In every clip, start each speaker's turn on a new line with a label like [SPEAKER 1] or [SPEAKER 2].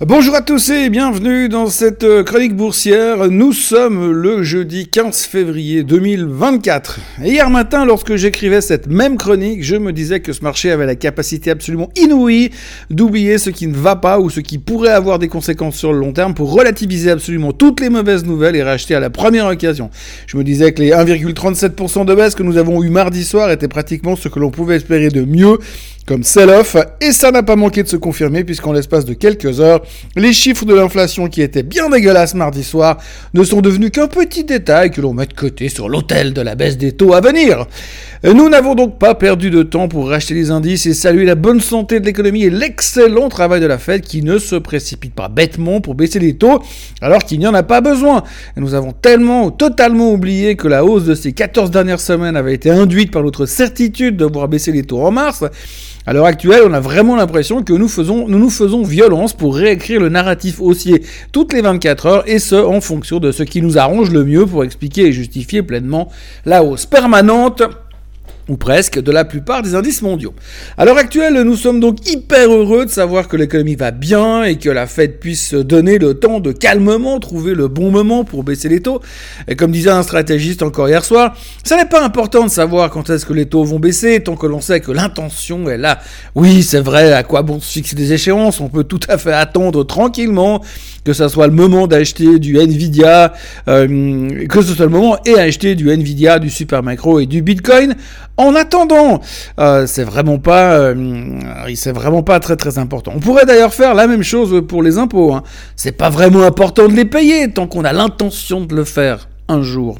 [SPEAKER 1] Bonjour à tous et bienvenue dans cette euh, chronique boursière. Nous sommes le jeudi 15 février 2024. Et hier matin, lorsque j'écrivais cette même chronique, je me disais que ce marché avait la capacité absolument inouïe d'oublier ce qui ne va pas ou ce qui pourrait avoir des conséquences sur le long terme pour relativiser absolument toutes les mauvaises nouvelles et racheter à la première occasion. Je me disais que les 1,37% de baisse que nous avons eu mardi soir étaient pratiquement ce que l'on pouvait espérer de mieux comme sell-off, et ça n'a pas manqué de se confirmer puisqu'en l'espace de quelques heures, les chiffres de l'inflation qui étaient bien dégueulasses mardi soir ne sont devenus qu'un petit détail que l'on met de côté sur l'autel de la baisse des taux à venir. Nous n'avons donc pas perdu de temps pour racheter les indices et saluer la bonne santé de l'économie et l'excellent travail de la Fed qui ne se précipite pas bêtement pour baisser les taux alors qu'il n'y en a pas besoin. nous avons tellement, totalement oublié que la hausse de ces 14 dernières semaines avait été induite par notre certitude de voir baisser les taux en mars à l'heure actuelle, on a vraiment l'impression que nous, faisons, nous nous faisons violence pour réécrire le narratif haussier toutes les 24 heures, et ce, en fonction de ce qui nous arrange le mieux pour expliquer et justifier pleinement la hausse permanente ou presque, de la plupart des indices mondiaux. À l'heure actuelle, nous sommes donc hyper heureux de savoir que l'économie va bien et que la Fed puisse se donner le temps de calmement trouver le bon moment pour baisser les taux. Et comme disait un stratégiste encore hier soir, ça n'est pas important de savoir quand est-ce que les taux vont baisser, tant que l'on sait que l'intention est là. Oui, c'est vrai, à quoi bon se fixer des échéances? On peut tout à fait attendre tranquillement que ça soit le moment d'acheter du Nvidia, euh, que ce soit le moment et acheter du Nvidia, du Supermicro et du Bitcoin en attendant, euh, c'est vraiment pas, euh, c'est vraiment pas très très important. On pourrait d'ailleurs faire la même chose pour les impôts. Hein. C'est pas vraiment important de les payer tant qu'on a l'intention de le faire un jour.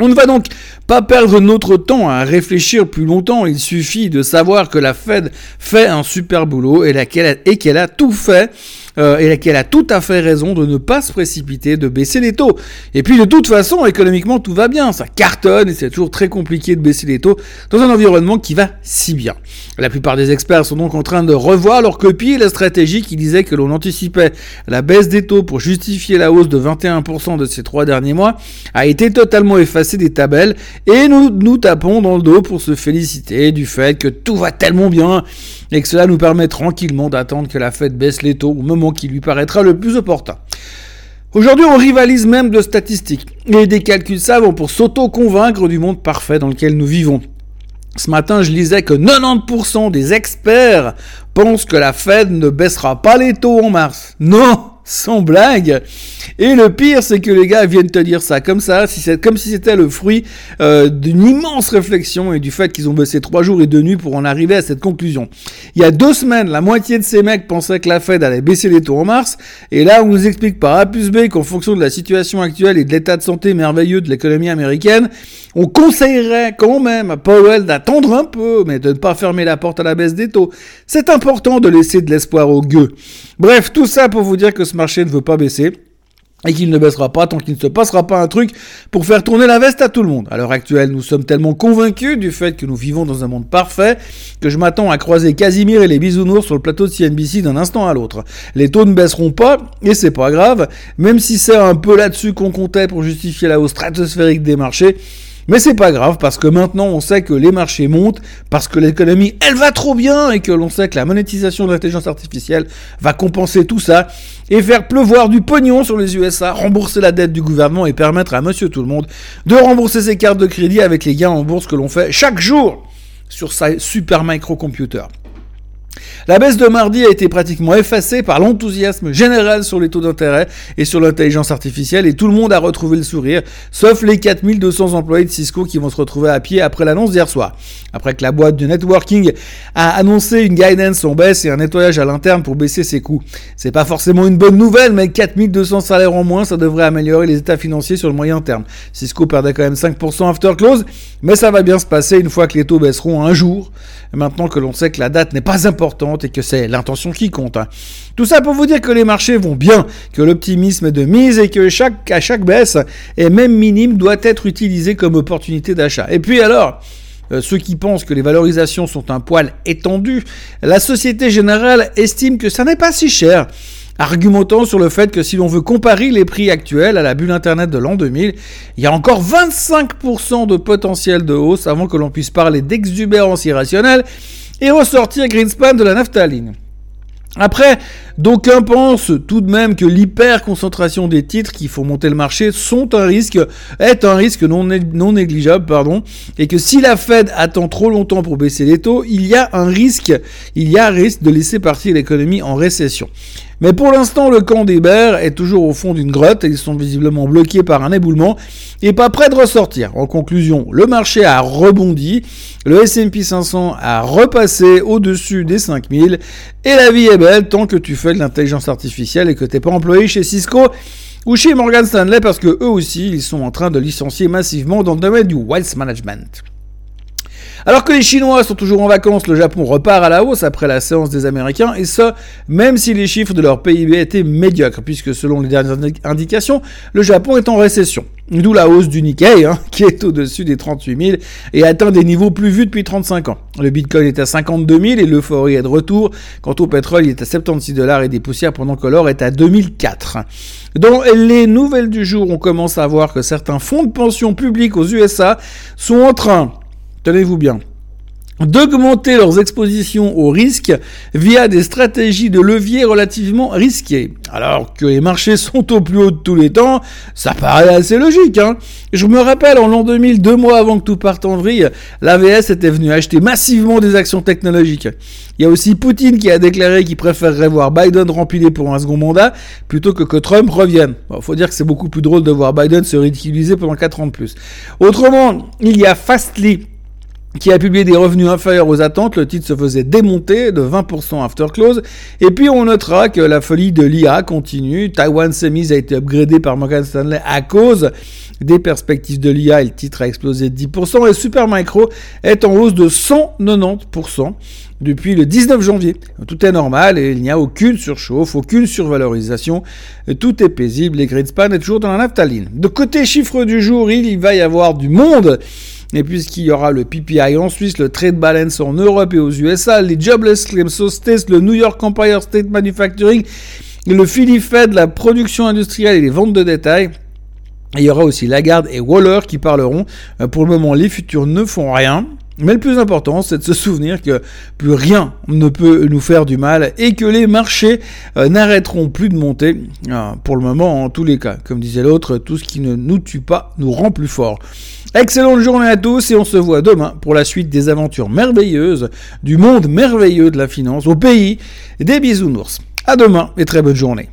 [SPEAKER 1] On ne va donc pas perdre notre temps à réfléchir plus longtemps. Il suffit de savoir que la Fed fait un super boulot et qu'elle a tout fait euh, et qu'elle a tout à fait raison de ne pas se précipiter, de baisser les taux. Et puis de toute façon, économiquement, tout va bien, ça cartonne et c'est toujours très compliqué de baisser les taux dans un environnement qui va si bien. La plupart des experts sont donc en train de revoir leur copie et la stratégie qui disait que l'on anticipait la baisse des taux pour justifier la hausse de 21% de ces trois derniers mois a été totalement effacée des tabelles et nous nous tapons dans le dos pour se féliciter du fait que tout va tellement bien et que cela nous permet tranquillement d'attendre que la fête baisse les taux au moment qui lui paraîtra le plus opportun. Aujourd'hui, on rivalise même de statistiques et des calculs savants pour s'auto-convaincre du monde parfait dans lequel nous vivons. Ce matin, je lisais que 90% des experts pensent que la Fed ne baissera pas les taux en mars. Non sans blague. Et le pire, c'est que les gars viennent te dire ça comme ça, si comme si c'était le fruit euh, d'une immense réflexion et du fait qu'ils ont baissé trois jours et deux nuits pour en arriver à cette conclusion. Il y a deux semaines, la moitié de ces mecs pensaient que la Fed allait baisser les taux en mars, et là, on nous explique par A plus B qu'en fonction de la situation actuelle et de l'état de santé merveilleux de l'économie américaine, on conseillerait quand même à Powell d'attendre un peu, mais de ne pas fermer la porte à la baisse des taux. C'est important de laisser de l'espoir aux gueux. Bref, tout ça pour vous dire que ce marché ne veut pas baisser et qu'il ne baissera pas tant qu'il ne se passera pas un truc pour faire tourner la veste à tout le monde. À l'heure actuelle, nous sommes tellement convaincus du fait que nous vivons dans un monde parfait que je m'attends à croiser Casimir et les bisounours sur le plateau de CNBC d'un instant à l'autre. Les taux ne baisseront pas, et c'est pas grave, même si c'est un peu là-dessus qu'on comptait pour justifier la hausse stratosphérique des marchés, mais c'est pas grave parce que maintenant on sait que les marchés montent, parce que l'économie elle va trop bien et que l'on sait que la monétisation de l'intelligence artificielle va compenser tout ça et faire pleuvoir du pognon sur les USA, rembourser la dette du gouvernement et permettre à monsieur tout le monde de rembourser ses cartes de crédit avec les gains en bourse que l'on fait chaque jour sur sa super microcomputer. La baisse de mardi a été pratiquement effacée par l'enthousiasme général sur les taux d'intérêt et sur l'intelligence artificielle et tout le monde a retrouvé le sourire, sauf les 4200 employés de Cisco qui vont se retrouver à pied après l'annonce d'hier soir. Après que la boîte de networking a annoncé une guidance en baisse et un nettoyage à l'interne pour baisser ses coûts. C'est pas forcément une bonne nouvelle, mais 4200 salaires en moins, ça devrait améliorer les états financiers sur le moyen terme. Cisco perdait quand même 5% after close, mais ça va bien se passer une fois que les taux baisseront un jour, maintenant que l'on sait que la date n'est pas importante et que c'est l'intention qui compte. Hein. Tout ça pour vous dire que les marchés vont bien, que l'optimisme est de mise et que chaque, à chaque baisse, et même minime, doit être utilisé comme opportunité d'achat. Et puis alors, euh, ceux qui pensent que les valorisations sont un poil étendu, la Société Générale estime que ça n'est pas si cher argumentant sur le fait que si l'on veut comparer les prix actuels à la bulle Internet de l'an 2000, il y a encore 25% de potentiel de hausse avant que l'on puisse parler d'exubérance irrationnelle et ressortir Greenspan de la naphtaline. Après, d'aucuns pensent tout de même que l'hyper-concentration des titres qui font monter le marché est un risque non, négligeable, et que si la Fed attend trop longtemps pour baisser les taux, il y a un risque de laisser partir l'économie en récession. Mais pour l'instant, le camp des bears est toujours au fond d'une grotte et ils sont visiblement bloqués par un éboulement et pas prêts de ressortir. En conclusion, le marché a rebondi, le S&P 500 a repassé au-dessus des 5000 et la vie est belle tant que tu fais de l'intelligence artificielle et que t'es pas employé chez Cisco ou chez Morgan Stanley parce que eux aussi, ils sont en train de licencier massivement dans le domaine du wealth management. Alors que les Chinois sont toujours en vacances, le Japon repart à la hausse après la séance des Américains, et ce, même si les chiffres de leur PIB étaient médiocres, puisque selon les dernières indications, le Japon est en récession. D'où la hausse du Nikkei, hein, qui est au-dessus des 38 000 et atteint des niveaux plus vus depuis 35 ans. Le Bitcoin est à 52 000 et l'euphorie est de retour. Quant au pétrole, il est à 76 dollars et des poussières pendant que l'or est à 2004. Dans les nouvelles du jour, on commence à voir que certains fonds de pension publics aux USA sont en train tenez-vous bien, d'augmenter leurs expositions au risque via des stratégies de levier relativement risquées. Alors que les marchés sont au plus haut de tous les temps, ça paraît assez logique. Hein Je me rappelle, en l'an 2000, deux mois avant que tout parte en vrille, l'AVS était venu acheter massivement des actions technologiques. Il y a aussi Poutine qui a déclaré qu'il préférerait voir Biden remplir pour un second mandat plutôt que que Trump revienne. Il faut dire que c'est beaucoup plus drôle de voir Biden se ridiculiser pendant 4 ans de plus. Autrement, il y a Fastly qui a publié des revenus inférieurs aux attentes, le titre se faisait démonter de 20% after close. Et puis on notera que la folie de l'IA continue. Taiwan Semis a été upgradé par Morgan Stanley à cause des perspectives de l'IA et le titre a explosé de 10%. Et Supermicro est en hausse de 190% depuis le 19 janvier. Tout est normal et il n'y a aucune surchauffe, aucune survalorisation. Tout est paisible. Les Greenspan est toujours dans la naphtaline. De côté chiffre du jour, il va y avoir du monde. Et puisqu'il y aura le PPI en Suisse, le Trade Balance en Europe et aux USA, les Jobless Claims au States, le New York Empire State Manufacturing, le Philly Fed, la production industrielle et les ventes de détail. il y aura aussi Lagarde et Waller qui parleront. Euh, pour le moment, les futurs ne font rien. Mais le plus important, c'est de se souvenir que plus rien ne peut nous faire du mal et que les marchés euh, n'arrêteront plus de monter. Euh, pour le moment, en tous les cas, comme disait l'autre, tout ce qui ne nous tue pas nous rend plus forts. Excellente journée à tous et on se voit demain pour la suite des aventures merveilleuses du monde merveilleux de la finance au pays des bisounours. À demain et très bonne journée.